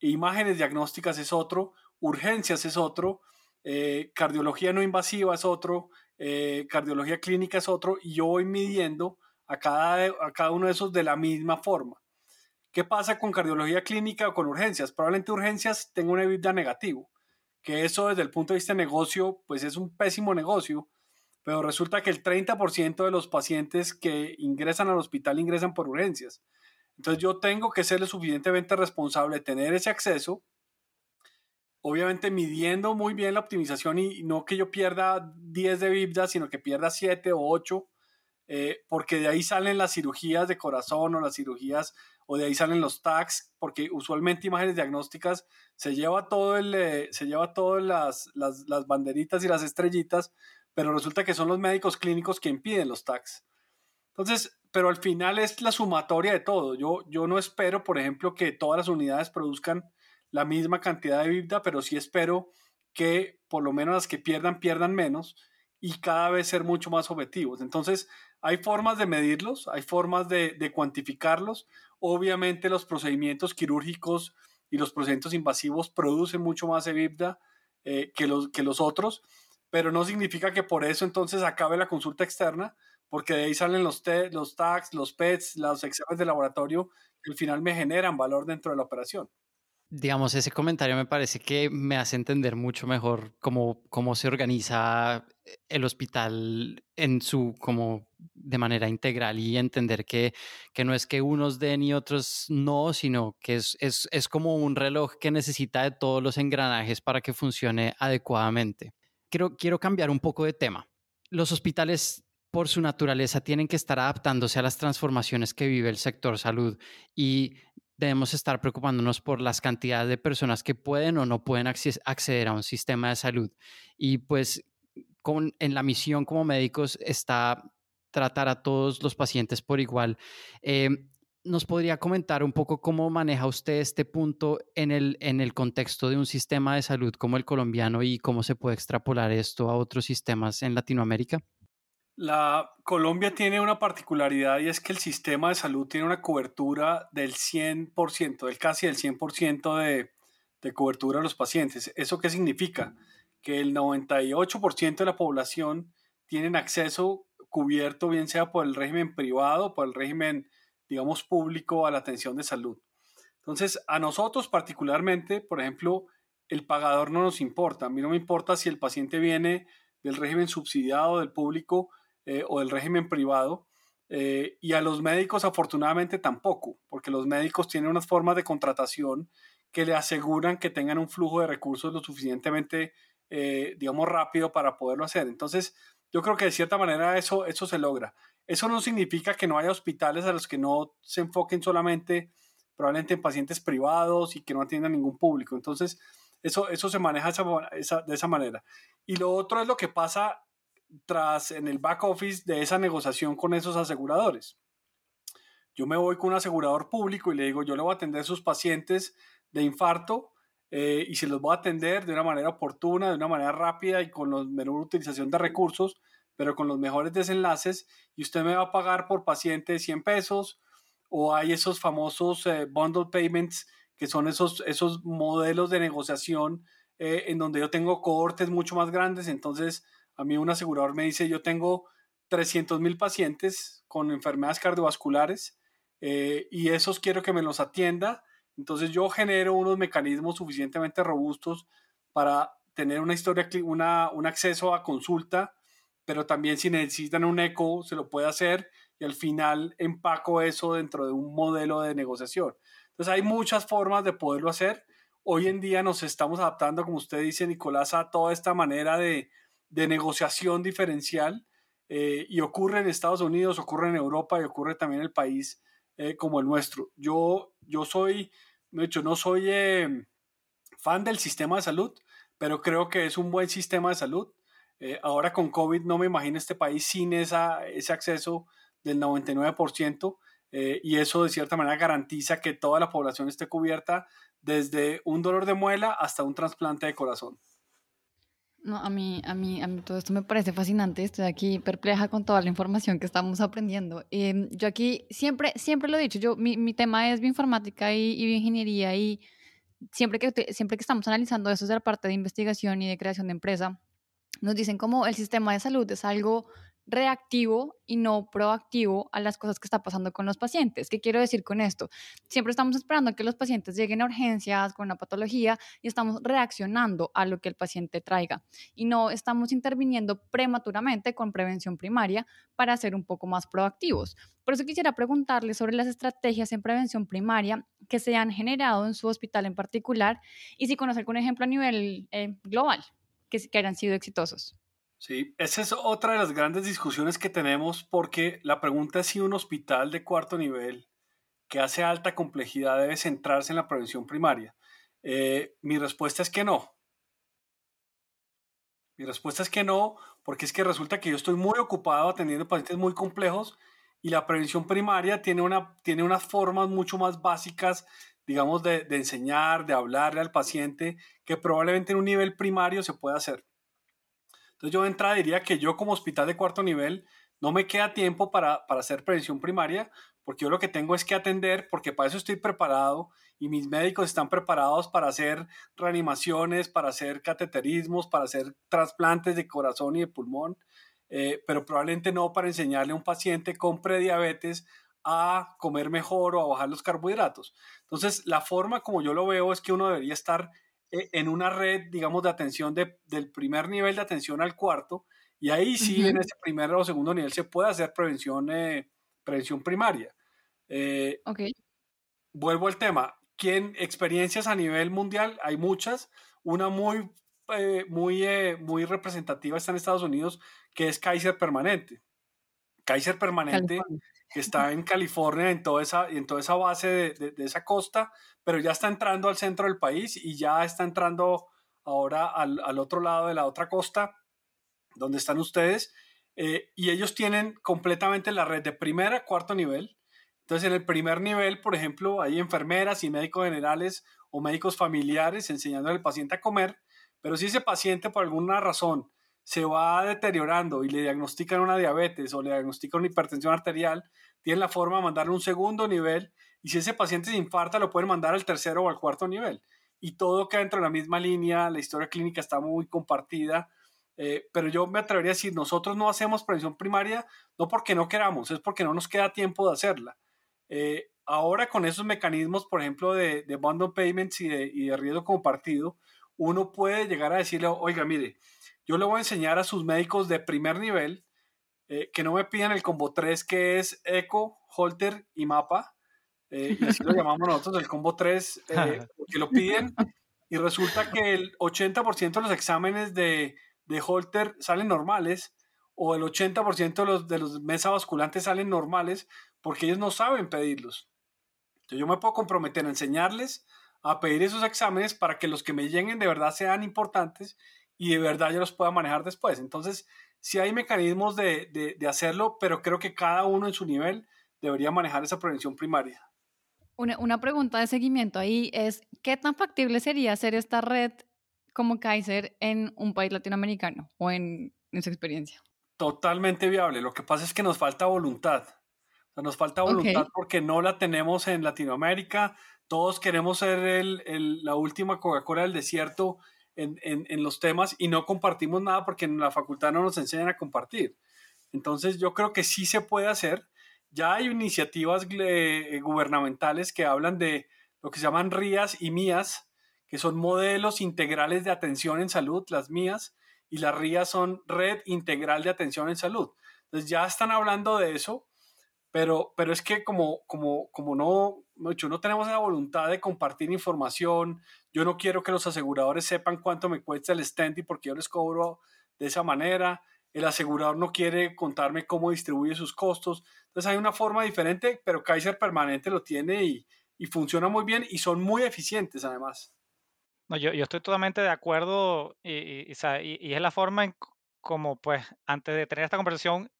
imágenes diagnósticas es otro, urgencias es otro, eh, cardiología no invasiva es otro, eh, cardiología clínica es otro, y yo voy midiendo a cada, a cada uno de esos de la misma forma. ¿Qué pasa con cardiología clínica o con urgencias? Probablemente urgencias tenga un EBITDA negativo, que eso desde el punto de vista de negocio, pues es un pésimo negocio, pero resulta que el 30% de los pacientes que ingresan al hospital ingresan por urgencias. Entonces yo tengo que ser lo suficientemente responsable, tener ese acceso, obviamente midiendo muy bien la optimización y, no que yo pierda 10 de EBITDA, sino que pierda 7 o 8, eh, porque de ahí salen las cirugías de corazón o las cirugías, o de ahí salen los tags, porque usualmente imágenes diagnósticas se lleva todo el, eh, se lleva todas las, las, banderitas y las estrellitas, pero resulta que son los médicos clínicos quien piden los tags. Entonces, pero al final es la sumatoria de todo. Yo, yo no espero, por ejemplo, que todas las unidades produzcan la misma cantidad de vida, pero sí espero que por lo menos las que pierdan, pierdan menos y cada vez ser mucho más objetivos. Entonces, hay formas de medirlos, hay formas de, de cuantificarlos. Obviamente los procedimientos quirúrgicos y los procedimientos invasivos producen mucho más EBITDA eh, que, los, que los otros, pero no significa que por eso entonces acabe la consulta externa, porque de ahí salen los, tags, los PETs, los exámenes de laboratorio, que al final me generan valor dentro de la operación. Digamos, ese comentario me parece que me hace entender mucho mejor cómo, cómo se organiza el hospital en su, como de manera integral y entender que, que no es que unos den y otros no, sino que es, es, es como un reloj que necesita de todos los engranajes para que funcione adecuadamente. Quiero, quiero cambiar un poco de tema. Los hospitales por su naturaleza tienen que estar adaptándose a las transformaciones que vive el sector salud y debemos estar preocupándonos por las cantidades de personas que pueden o no pueden acceder a un sistema de salud. Y pues con, en la misión como médicos está tratar a todos los pacientes por igual. Eh, ¿Nos podría comentar un poco cómo maneja usted este punto en el, en el contexto de un sistema de salud como el colombiano y cómo se puede extrapolar esto a otros sistemas en Latinoamérica? La Colombia tiene una particularidad y es que el sistema de salud tiene una cobertura del 100%, del casi del 100% de, de cobertura de los pacientes. ¿Eso qué significa? Que el 98% de la población tienen acceso cubierto, bien sea por el régimen privado, por el régimen, digamos, público a la atención de salud. Entonces, a nosotros particularmente, por ejemplo, el pagador no nos importa. A mí no me importa si el paciente viene del régimen subsidiado del público eh, o del régimen privado. Eh, y a los médicos afortunadamente tampoco, porque los médicos tienen unas formas de contratación que le aseguran que tengan un flujo de recursos lo suficientemente, eh, digamos, rápido para poderlo hacer. Entonces, yo creo que de cierta manera eso, eso se logra. Eso no significa que no haya hospitales a los que no se enfoquen solamente probablemente en pacientes privados y que no atiendan ningún público. Entonces, eso, eso se maneja de esa manera. Y lo otro es lo que pasa tras en el back office de esa negociación con esos aseguradores. Yo me voy con un asegurador público y le digo, yo le voy a atender a sus pacientes de infarto eh, y se los voy a atender de una manera oportuna, de una manera rápida y con la menor utilización de recursos, pero con los mejores desenlaces y usted me va a pagar por paciente 100 pesos o hay esos famosos eh, bundle payments que son esos, esos modelos de negociación eh, en donde yo tengo cohortes mucho más grandes, entonces a mí un asegurador me dice, yo tengo 300 mil pacientes con enfermedades cardiovasculares eh, y esos quiero que me los atienda. Entonces yo genero unos mecanismos suficientemente robustos para tener una historia, una, un acceso a consulta, pero también si necesitan un eco, se lo puede hacer y al final empaco eso dentro de un modelo de negociación. Entonces hay muchas formas de poderlo hacer. Hoy en día nos estamos adaptando, como usted dice, Nicolás, a toda esta manera de, de negociación diferencial eh, y ocurre en Estados Unidos, ocurre en Europa y ocurre también en el país eh, como el nuestro. Yo, yo soy, de hecho, no soy eh, fan del sistema de salud, pero creo que es un buen sistema de salud. ahora con COVID no me imagino este país sin esa, ese acceso del 99% y eso de cierta manera garantiza que toda la población esté cubierta desde un dolor de muela hasta un trasplante de corazón. No, a mí, a mí, a mí todo esto me parece fascinante. Estoy aquí perpleja con toda la información que estamos aprendiendo. Em, yo aquí siempre, siempre lo he dicho. Yo, mi, mi tema es bioinformática y, y bioingeniería y siempre que, siempre que estamos analizando eso desde la parte de investigación y de creación de empresa, nos dicen como el sistema de salud es algo reactivo y no proactivo a las cosas que está pasando con los pacientes. ¿Qué quiero decir con esto? Siempre estamos esperando que los pacientes lleguen a urgencias con una patología y estamos reaccionando a lo que el paciente traiga y no estamos interviniendo prematuramente con prevención primaria para ser un poco más proactivos. Por eso quisiera preguntarle sobre las estrategias en prevención primaria que se han generado en su hospital en particular y si conoce algún ejemplo a nivel eh, global que, que hayan sido exitosos. Sí, esa es otra de las grandes discusiones que tenemos porque la pregunta es si un hospital de cuarto nivel que hace alta complejidad debe centrarse en la prevención primaria. Eh, mi respuesta es que no. Mi respuesta es que no, porque es que resulta que yo estoy muy ocupado atendiendo pacientes muy complejos y la prevención primaria tiene, una, tiene unas formas mucho más básicas, digamos, de, de enseñar, de hablarle al paciente, que probablemente en un nivel primario se puede hacer. Entonces yo de entrada diría que yo como hospital de cuarto nivel no me queda tiempo para, hacer prevención primaria, porque yo lo que tengo es que atender, porque para eso estoy preparado y mis médicos están preparados para hacer reanimaciones, para hacer cateterismos, para hacer trasplantes de corazón y de pulmón, eh, pero probablemente no para enseñarle a un paciente con prediabetes a comer mejor o a bajar los carbohidratos. Entonces, la forma como yo lo veo es que uno debería estar en una red, digamos, de atención de, del primer nivel de atención al cuarto, y ahí sí, en ese primer o segundo nivel se puede hacer prevención, eh, prevención primaria. Eh, ok. Vuelvo al tema. ¿Quién, experiencias a nivel mundial? Hay muchas. Una muy, eh, muy, muy representativa está en Estados Unidos, que es Kaiser Permanente. Kaiser Permanente que está en California, en toda esa, en toda esa base de, esa costa, pero ya está entrando al centro del país y ya está entrando ahora al, al otro lado de la otra costa, donde están ustedes, eh, y ellos tienen completamente la red de primera cuarto nivel. Entonces, en el primer nivel, por ejemplo, hay enfermeras y médicos generales o médicos familiares enseñando al paciente a comer, pero si ese paciente por alguna razón se va deteriorando y le diagnostican una diabetes o le diagnostican una hipertensión arterial, tienen la forma de mandarle un segundo nivel y si ese paciente se infarta lo pueden mandar al tercero o al cuarto nivel. Y todo queda dentro de la misma línea, la historia clínica está muy compartida, eh, pero yo me atrevería a decir, nosotros no hacemos prevención primaria no porque no queramos, es porque no nos queda tiempo de hacerla. Eh, ahora con esos mecanismos, por ejemplo, de, de bundle payments y de, y de riesgo compartido, uno puede llegar a decirle, oiga, mire, yo le voy a enseñar a sus médicos de primer nivel eh, que no me pidan el combo 3 que es Eco, Holter y Mapa. Eh, y así lo llamamos nosotros el combo 3, eh, que lo piden. Y resulta que el 80% de los exámenes de, de Holter salen normales o el 80% de los, de los mesa basculantes salen normales porque ellos no saben pedirlos. Entonces yo me puedo comprometer a enseñarles a pedir esos exámenes para que los que me lleguen de verdad sean importantes y de verdad yo los pueda manejar después. Entonces, sí hay mecanismos de, hacerlo, pero creo que cada uno en su nivel debería manejar esa prevención primaria. Una, pregunta de seguimiento ahí es, ¿qué tan factible sería hacer esta red como Kaiser en un país latinoamericano o en, su experiencia? Totalmente viable. Lo que pasa es que nos falta voluntad. nos falta voluntad porque no la tenemos en Latinoamérica. Todos queremos ser la última Coca-Cola del desierto en, los temas y no compartimos nada porque en la facultad no nos enseñan a compartir. Entonces yo creo que sí se puede hacer. Ya hay iniciativas eh, gubernamentales que hablan de lo que se llaman RIAS y MIAS, que son modelos integrales de atención en salud, las mías, y las RIAs son red integral de atención en salud. Entonces ya están hablando de eso, pero, pero es que como, como, como no, no tenemos la voluntad de compartir información, yo no quiero que los aseguradores sepan cuánto me cuesta el stent y porque yo les cobro de esa manera, el asegurador no quiere contarme cómo distribuye sus costos. Entonces hay una forma diferente, pero Kaiser permanente lo tiene y, y funciona muy bien y son muy eficientes además. No, yo, estoy totalmente de acuerdo y, y, y, es la forma en como pues antes de tener esta conversación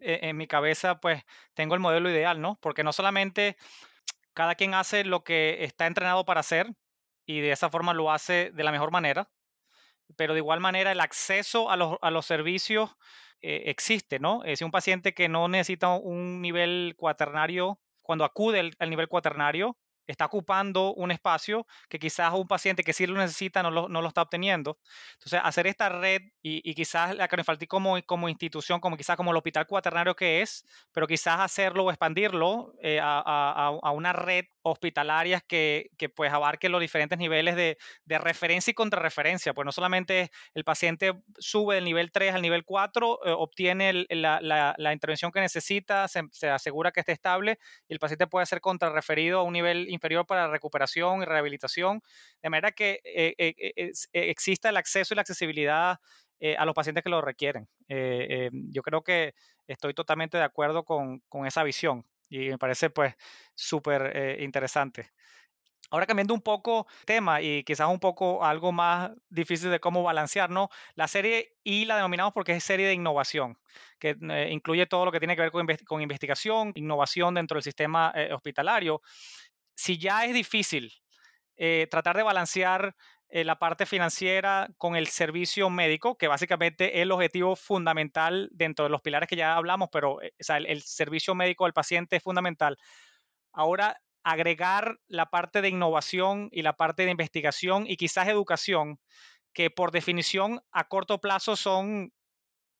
eh, en mi cabeza pues tengo el modelo ideal, ¿no? Porque no solamente cada quien hace lo que está entrenado para hacer y de esa forma lo hace de la mejor manera, pero de igual manera el acceso a los, a los servicios eh, existe, ¿no? Es un paciente que no necesita un nivel cuaternario, cuando acude al nivel cuaternario, está ocupando un espacio que quizás un paciente que sí lo necesita no lo, no lo está obteniendo. Entonces, hacer esta red y, y quizás la Cardioinfantil como, como institución, como quizás como el hospital cuaternario que es, pero quizás hacerlo o expandirlo eh, a, a, a, una red hospitalaria que, que, pues abarque los diferentes niveles de, de referencia y contrarreferencia. Pues no solamente el paciente sube del nivel 3 al nivel 4, eh, obtiene el, la, la, la, intervención que necesita, se, se, asegura que esté estable y el paciente puede ser contrarreferido a un nivel inferior para recuperación y rehabilitación, de manera que eh, eh, eh, eh exista el acceso y la accesibilidad a los pacientes que lo requieren. yo creo que estoy totalmente de acuerdo con, con esa visión y me parece pues súper interesante. Ahora cambiando un poco tema y quizás un poco algo más difícil de cómo balancear, ¿no? La serie I la denominamos porque es serie de innovación, que eh, incluye todo lo que tiene que ver con, con investigación, innovación dentro del sistema eh, hospitalario si ya es difícil eh, tratar de balancear eh, la parte financiera con el servicio médico, que básicamente es el objetivo fundamental dentro de los pilares que ya hablamos, pero eh, el, servicio médico del paciente es fundamental. Ahora, agregar la parte de innovación y la parte de investigación y quizás educación, que por definición a corto plazo son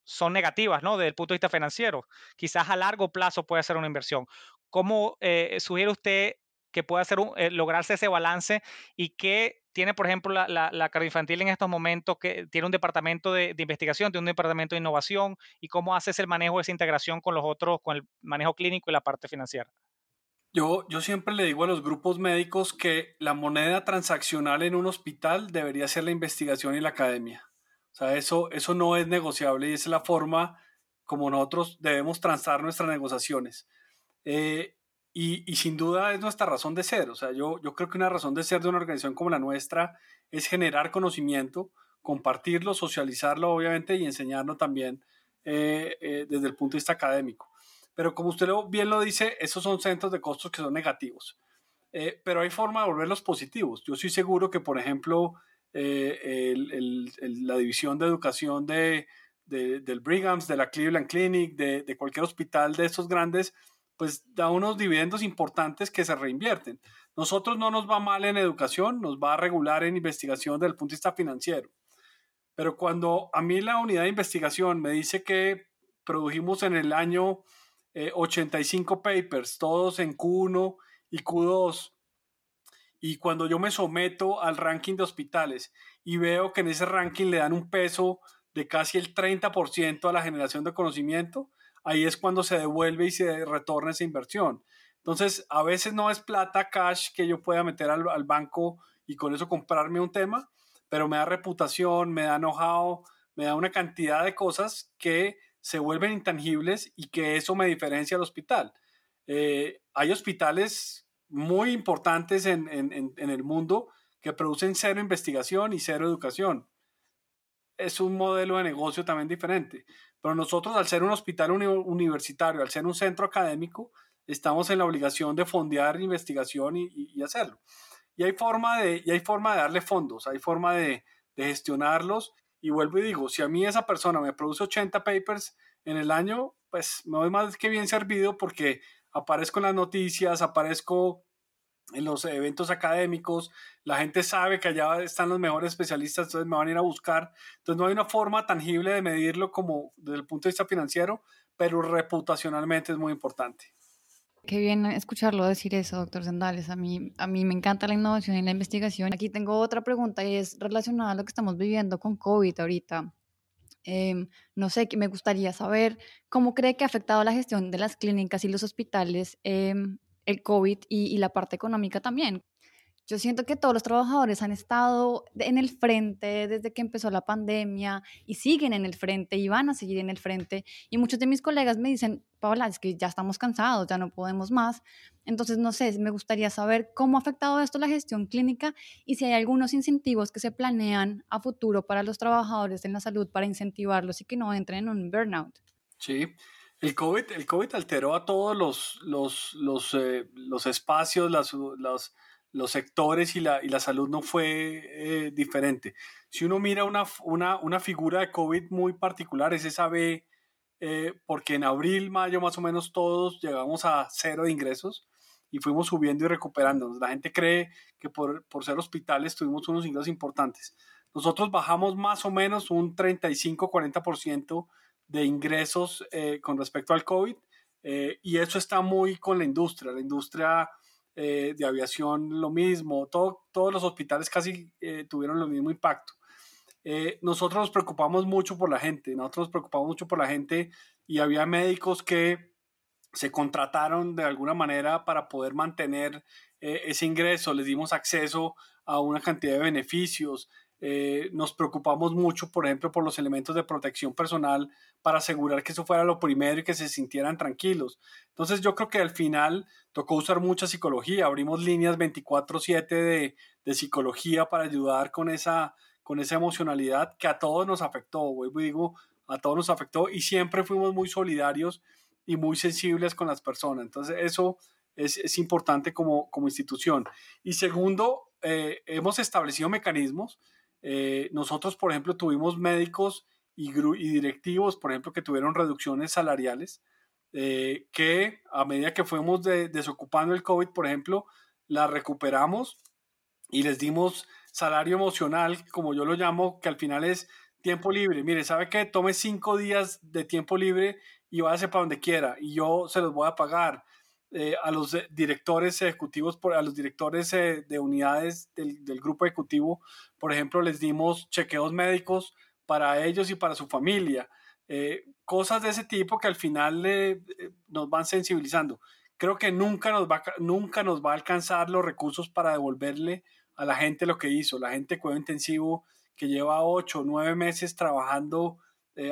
son negativas, ¿no? Desde el punto de vista financiero. Quizás a largo plazo puede ser una inversión. ¿Cómo sugiere usted que pueda hacer un, eh, lograrse ese balance y que tiene, por ejemplo, la, la, la cardioinfantil en estos momentos, que tiene un departamento de, de, investigación, tiene un departamento de innovación y cómo haces el manejo de esa integración con los otros, con el manejo clínico y la parte financiera. Yo, yo siempre le digo a los grupos médicos que la moneda transaccional en un hospital debería ser la investigación y la academia. O sea, eso, eso no es negociable y es la forma como nosotros debemos transar nuestras negociaciones. Eh, y, y, sin duda es nuestra razón de ser. O sea, yo, yo creo que una razón de ser de una organización como la nuestra es generar conocimiento, compartirlo, socializarlo, obviamente, y enseñarlo también eh, eh, desde el punto de vista académico. Pero como usted bien lo dice, esos son centros de costos que son negativos. Eh, pero hay forma de volverlos positivos. Yo estoy seguro que, por ejemplo, eh, el, el, el, la división de educación de, de, del Brighams, de la Cleveland Clinic, de, de cualquier hospital de estos grandes, pues da unos dividendos importantes que se reinvierten. Nosotros no nos va mal en educación, nos va a regular en investigación desde el punto de vista financiero. Pero cuando a mí la unidad de investigación me dice que produjimos en el año eh, 85 papers, todos en Q1 y Q2, y cuando yo me someto al ranking de hospitales y veo que en ese ranking le dan un peso de casi el 30% a la generación de conocimiento, ahí es cuando se devuelve y se retorna esa inversión. Entonces, a veces no es plata cash que yo pueda meter al, al banco y con eso comprarme un tema, pero me da reputación, me da know-how, me da una cantidad de cosas que se vuelven intangibles y que eso me diferencia al hospital. Eh, hay hospitales muy importantes en, el mundo que producen cero investigación y cero educación. Es un modelo de negocio también diferente. Pero nosotros, al ser un hospital uni universitario, al ser un centro académico, estamos en la obligación de fondear investigación y, hacerlo. Y hay, forma de, y hay forma de darle fondos, hay forma de, de gestionarlos. Y vuelvo y digo, si a mí esa persona me produce 80 papers en el año, pues me voy más que bien servido porque aparezco en las noticias, aparezco en los eventos académicos, la gente sabe que allá están los mejores especialistas, entonces me van a ir a buscar. Entonces no hay una forma tangible de medirlo como desde el punto de vista financiero, pero reputacionalmente es muy importante. Qué bien escucharlo decir eso, doctor Sendales. A mí, a mí me encanta la innovación y la investigación. Aquí tengo otra pregunta y es relacionada a lo que estamos viviendo con COVID ahorita. Em, no sé, me gustaría saber cómo cree que ha afectado la gestión de las clínicas y los hospitales em, el COVID y, la parte económica también. Yo siento que todos los trabajadores han estado en el frente desde que empezó la pandemia y siguen en el frente y van a seguir en el frente. Y muchos de mis colegas me dicen, Paola, es que ya estamos cansados, ya no podemos más. Entonces, no sé, me gustaría saber cómo ha afectado esto la gestión clínica y si hay algunos incentivos que se planean a futuro para los trabajadores en la salud para incentivarlos y que no entren en un burnout. Sí, el COVID, el COVID alteró a todos los, los, los, eh, los espacios, las, los, los sectores y la, y la salud no fue eh, diferente. Si uno mira una, una, una, figura de COVID muy particular, es esa B, eh, porque en abril, mayo más o menos todos llegamos a cero de ingresos y fuimos subiendo y recuperándonos. La gente cree que por, por ser hospitales tuvimos unos ingresos importantes. Nosotros bajamos más o menos un 35-40% de ingresos eh, con respecto al COVID eh, y eso está muy con la industria. La industria eh, de aviación lo mismo, todos los hospitales casi tuvieron el mismo impacto. nosotros nos preocupamos mucho por la gente, nosotros nos preocupamos mucho por la gente y había médicos que se contrataron de alguna manera para poder mantener ese ingreso, les dimos acceso a una cantidad de beneficios, eh, nos preocupamos mucho, por ejemplo, por los elementos de protección personal para asegurar que eso fuera lo primero y que se sintieran tranquilos. Entonces yo creo que al final tocó usar mucha psicología, abrimos líneas 24/7 de, de, psicología para ayudar con esa, con esa emocionalidad que a todos nos afectó, vuelvo digo, a todos nos afectó y siempre fuimos muy solidarios y muy sensibles con las personas. Entonces eso es, es importante como, como institución. Y segundo, eh, hemos establecido mecanismos eh, nosotros, por ejemplo, tuvimos médicos y, directivos, por ejemplo, que tuvieron reducciones salariales, eh, que a medida que fuimos desocupando el COVID, por ejemplo, la recuperamos y les dimos salario emocional, como yo lo llamo, que al final es tiempo libre. Mire, ¿sabe qué? Tome cinco días de tiempo libre y váyase para donde quiera y yo se los voy a pagar. Eh, a los directores ejecutivos, a los directores eh, de unidades del, grupo ejecutivo, por ejemplo, les dimos chequeos médicos para ellos y para su familia. Eh, cosas de ese tipo que al final nos van sensibilizando. Creo que nunca nos, va, nunca nos va a alcanzar los recursos para devolverle a la gente lo que hizo. La gente cuidado intensivo que lleva ocho o nueve meses trabajando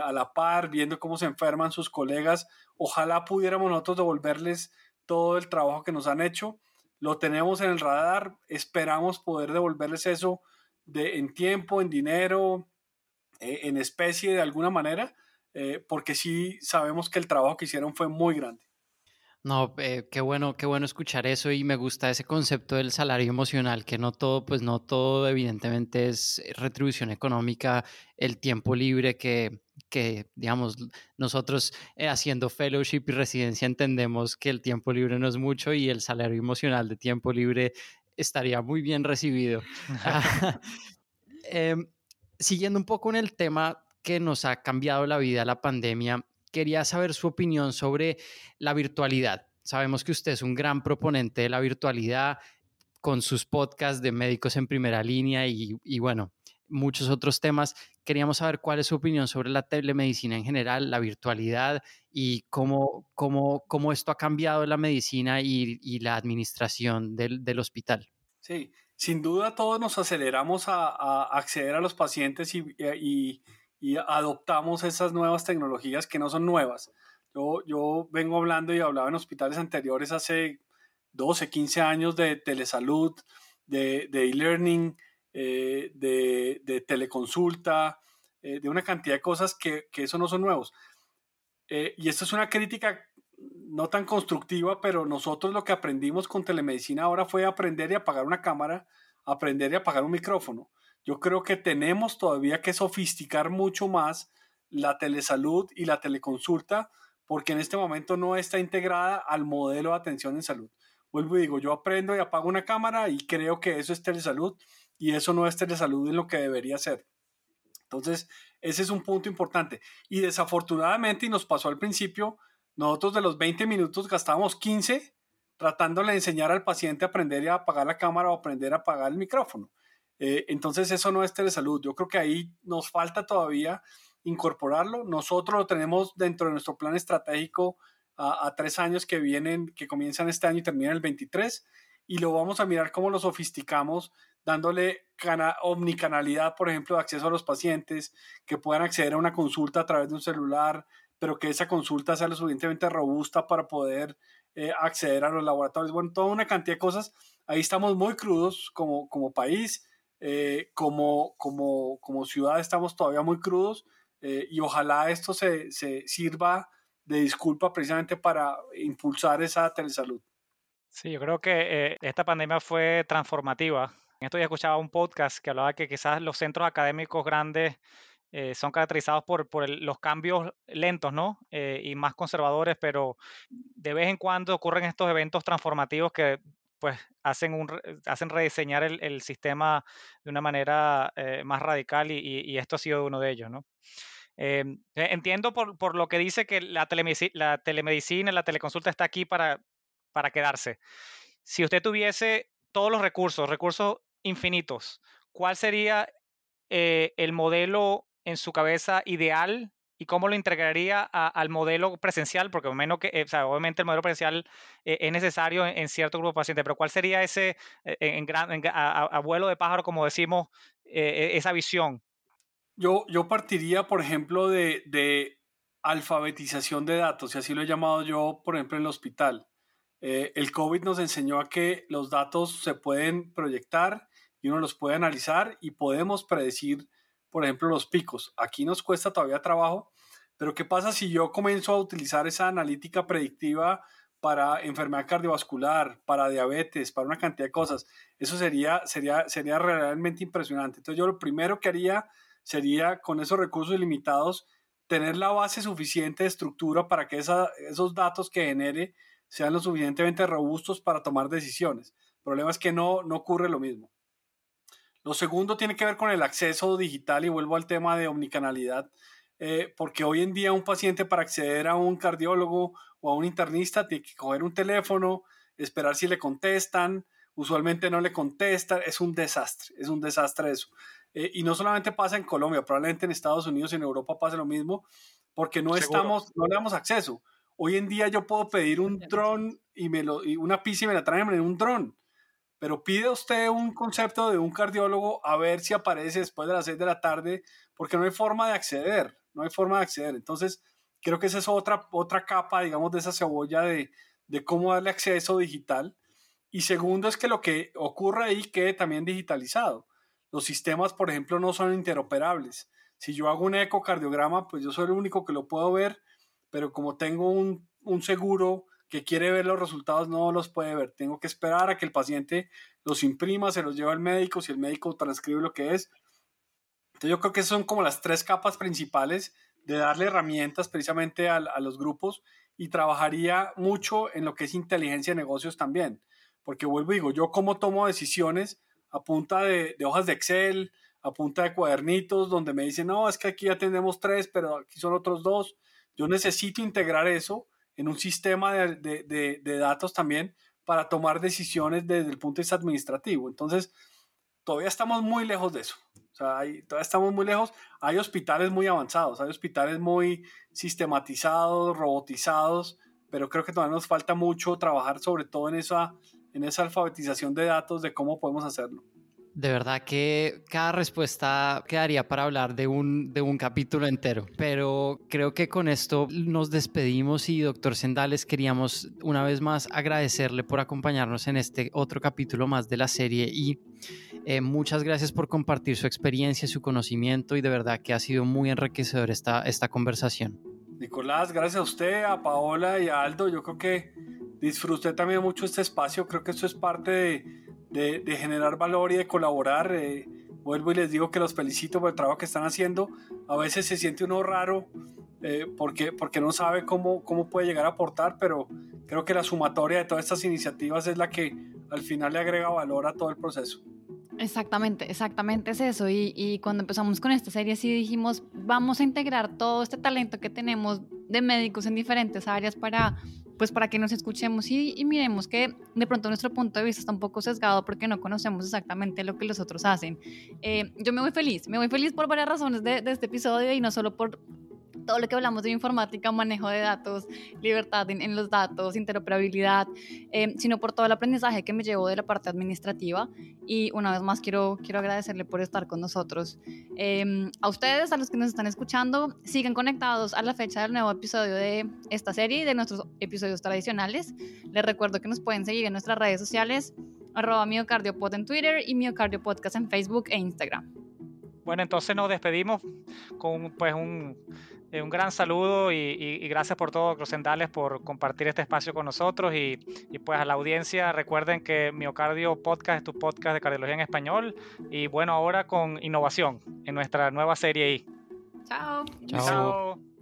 a la par, viendo cómo se enferman sus colegas, ojalá pudiéramos nosotros devolverles todo el trabajo que nos han hecho. Lo tenemos en el radar, esperamos poder devolverles eso de, en tiempo, en dinero, eh, en especie de alguna manera, eh, porque sí sabemos que el trabajo que hicieron fue muy grande. No, eh, qué bueno, qué bueno escuchar eso y me gusta ese concepto del salario emocional, que no todo, pues no todo evidentemente es retribución económica, el tiempo libre que, que digamos, nosotros eh, haciendo fellowship y residencia entendemos que el tiempo libre no es mucho y el salario emocional de tiempo libre estaría muy bien recibido. Em, siguiendo un poco en el tema que nos ha cambiado la vida la pandemia, quería saber su opinión sobre la virtualidad. Sabemos que usted es un gran proponente de la virtualidad con sus podcasts de médicos en primera línea y, bueno, muchos otros temas. Queríamos saber cuál es su opinión sobre la telemedicina en general, la virtualidad y cómo, cómo, cómo esto ha cambiado la medicina y, la administración del, del, hospital. Sí, sin duda todos nos aceleramos a, acceder a los pacientes y, y adoptamos esas nuevas tecnologías que no son nuevas. Yo, yo vengo hablando y hablaba en hospitales anteriores hace 12, 15 años de telesalud, de e-learning, eh, de, de, teleconsulta, eh, de una cantidad de cosas que, que eso no son nuevos. Eh, y esto es una crítica no tan constructiva, pero nosotros lo que aprendimos con telemedicina ahora fue aprender y apagar una cámara, aprender y apagar un micrófono. Yo creo que tenemos todavía que sofisticar mucho más la telesalud y la teleconsulta porque en este momento no está integrada al modelo de atención en salud. Vuelvo y digo, yo aprendo y apago una cámara y creo que eso es telesalud y eso no es telesalud en lo que debería ser. Entonces, ese es un punto importante. Y desafortunadamente, y nos pasó al principio, nosotros de los 20 minutos gastábamos 15 tratándole de enseñar al paciente a aprender a apagar la cámara o aprender a apagar el micrófono. Eh, entonces eso no es telesalud. Yo creo que ahí nos falta todavía incorporarlo. Nosotros lo tenemos dentro de nuestro plan estratégico a, tres años que vienen, que comienzan este año y terminan el 23, y lo vamos a mirar cómo lo sofisticamos, dándole omnicanalidad, por ejemplo, de acceso a los pacientes, que puedan acceder a una consulta a través de un celular, pero que esa consulta sea lo suficientemente robusta para poder eh, acceder a los laboratorios. Bueno, toda una cantidad de cosas. Ahí estamos muy crudos como, como país, eh, como, como, como ciudad estamos todavía muy crudos eh, y ojalá esto se, se, sirva de disculpa precisamente para impulsar esa telesalud. Sí, yo creo que esta pandemia fue transformativa. En esto ya escuchaba un podcast que hablaba que quizás los centros académicos grandes eh, son caracterizados por, por los cambios lentos, ¿no? Eh, y más conservadores, pero de vez en cuando ocurren estos eventos transformativos que pues hacen, un, hacen rediseñar el, el sistema de una manera eh, más radical y, esto ha sido uno de ellos, ¿no? entiendo por, por, lo que dice que la, telemedicina, la teleconsulta está aquí para, para quedarse. Si usted tuviese todos los recursos, recursos infinitos, ¿cuál sería el modelo en su cabeza ideal y cómo lo integraría al modelo presencial, porque menos que, o sea, obviamente el modelo presencial eh, es necesario en, cierto grupo de pacientes, pero ¿cuál sería ese, eh, en, gran, a, vuelo de pájaro, como decimos, eh, esa visión? Yo, yo partiría, por ejemplo, de, de, alfabetización de datos, y así lo he llamado yo, por ejemplo, en el hospital. el COVID nos enseñó a que los datos se pueden proyectar y uno los puede analizar y podemos predecir por ejemplo, los picos. Aquí nos cuesta todavía trabajo, pero ¿qué pasa si yo comienzo a utilizar esa analítica predictiva para enfermedad cardiovascular, para diabetes, para una cantidad de cosas? Eso sería, sería, sería realmente impresionante. Entonces yo lo primero que haría sería, con esos recursos ilimitados, tener la base suficiente de estructura para que esos datos que genere sean lo suficientemente robustos para tomar decisiones. El problema es que no, no ocurre lo mismo. Lo segundo tiene que ver con el acceso digital y vuelvo al tema de omnicanalidad, eh, porque hoy en día un paciente para acceder a un cardiólogo o a un internista tiene que coger un teléfono, esperar si le contestan, usualmente no le contestan, es un desastre, es un desastre eso. Eh, y no solamente pasa en Colombia, probablemente en Estados Unidos y en Europa pasa lo mismo, porque no estamos, no le damos acceso. Hoy en día yo puedo pedir un dron y, me lo, y una pizza y me la traen en un dron pero pide usted un concepto de un cardiólogo a ver si aparece después de las 6 de la tarde, porque no hay forma de acceder, no hay forma de acceder. Entonces, creo que esa es otra, otra capa, digamos, de esa cebolla de, de cómo darle acceso digital. Y segundo es que lo que ocurre ahí quede también digitalizado. Los sistemas, por ejemplo, no son interoperables. Si yo hago un ecocardiograma, pues yo soy el único que lo puedo ver, pero como tengo un, un seguro que quiere ver los resultados no los puede ver. Tengo que esperar a que el paciente los imprima, se los lleva al médico, si el médico transcribe lo que es. Entonces yo creo que son como las tres capas principales de darle herramientas precisamente a, los grupos y trabajaría mucho en lo que es inteligencia de negocios también. Porque vuelvo y digo, yo como tomo decisiones a punta de, de hojas de Excel, a punta de cuadernitos, donde me dicen, no, es que aquí ya tenemos tres, pero aquí son otros dos. Yo necesito integrar eso en un sistema de, de, datos también para tomar decisiones desde el punto de vista administrativo. Entonces, todavía estamos muy lejos de eso. O sea, todavía estamos muy lejos. Hay hospitales muy avanzados, hay hospitales muy sistematizados, robotizados, pero creo que todavía nos falta mucho trabajar sobre todo en esa, en esa alfabetización de datos de cómo podemos hacerlo. De verdad que cada respuesta quedaría para hablar de un, de un capítulo entero, pero creo que con esto nos despedimos y doctor Sendales queríamos una vez más agradecerle por acompañarnos en este otro capítulo más de la serie y eh, muchas gracias por compartir su experiencia, su conocimiento y de verdad que ha sido muy enriquecedor esta, esta conversación. Nicolás, gracias a usted, a Paola y a Aldo. Yo creo que disfruté también mucho este espacio. Creo que esto es parte de de, generar valor y de colaborar. Eh, vuelvo y les digo que los felicito por el trabajo que están haciendo. A veces se siente uno raro eh, porque, porque no sabe cómo, cómo puede llegar a aportar, pero creo que la sumatoria de todas estas iniciativas es la que al final le agrega valor a todo el proceso. Exactamente, exactamente es eso. Y, y, cuando empezamos con esta serie sí dijimos, vamos a integrar todo este talento que tenemos de médicos en diferentes áreas para pues para que nos escuchemos y, miremos que de pronto nuestro punto de vista está un poco sesgado porque no conocemos exactamente lo que los otros hacen. Eh, yo me voy feliz, me voy feliz por varias razones de, de este episodio y no solo por todo lo que hablamos de informática, manejo de datos, libertad en, los datos, interoperabilidad, eh, sino por todo el aprendizaje que me llevo de la parte administrativa. Y una vez más quiero, quiero agradecerle por estar con nosotros. Em, a ustedes, a los que nos están escuchando, sigan conectados a la fecha del nuevo episodio de esta serie y de nuestros episodios tradicionales. Les recuerdo que nos pueden seguir en nuestras redes sociales, arroba miocardiopod en Twitter y miocardio podcast en Facebook e Instagram. Bueno, entonces nos despedimos con pues un eh, un gran saludo y, gracias por todo, Crocendales, por compartir este espacio con nosotros y, y, pues a la audiencia recuerden que Miocardio Podcast es tu podcast de cardiología en español y bueno, ahora con innovación en nuestra nueva serie I. Chao. Chao.